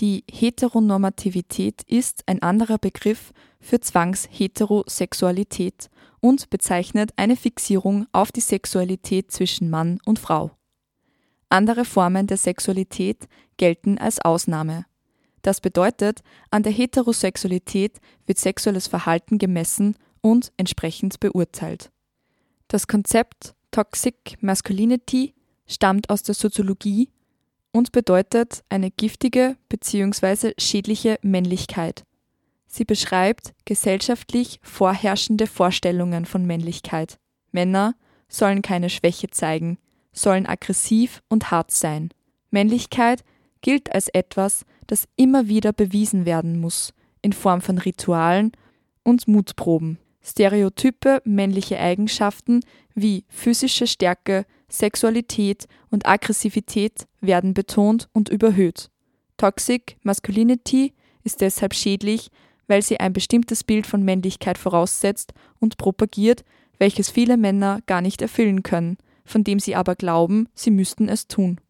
Die Heteronormativität ist ein anderer Begriff für Zwangsheterosexualität und bezeichnet eine Fixierung auf die Sexualität zwischen Mann und Frau. Andere Formen der Sexualität gelten als Ausnahme. Das bedeutet, an der Heterosexualität wird sexuelles Verhalten gemessen und entsprechend beurteilt. Das Konzept Toxic Masculinity stammt aus der Soziologie und bedeutet eine giftige bzw. schädliche Männlichkeit. Sie beschreibt gesellschaftlich vorherrschende Vorstellungen von Männlichkeit. Männer sollen keine Schwäche zeigen, sollen aggressiv und hart sein. Männlichkeit gilt als etwas, das immer wieder bewiesen werden muss, in Form von Ritualen und Mutproben. Stereotype männliche Eigenschaften wie physische Stärke, Sexualität und Aggressivität werden betont und überhöht. Toxic Masculinity ist deshalb schädlich, weil sie ein bestimmtes Bild von Männlichkeit voraussetzt und propagiert, welches viele Männer gar nicht erfüllen können, von dem sie aber glauben, sie müssten es tun.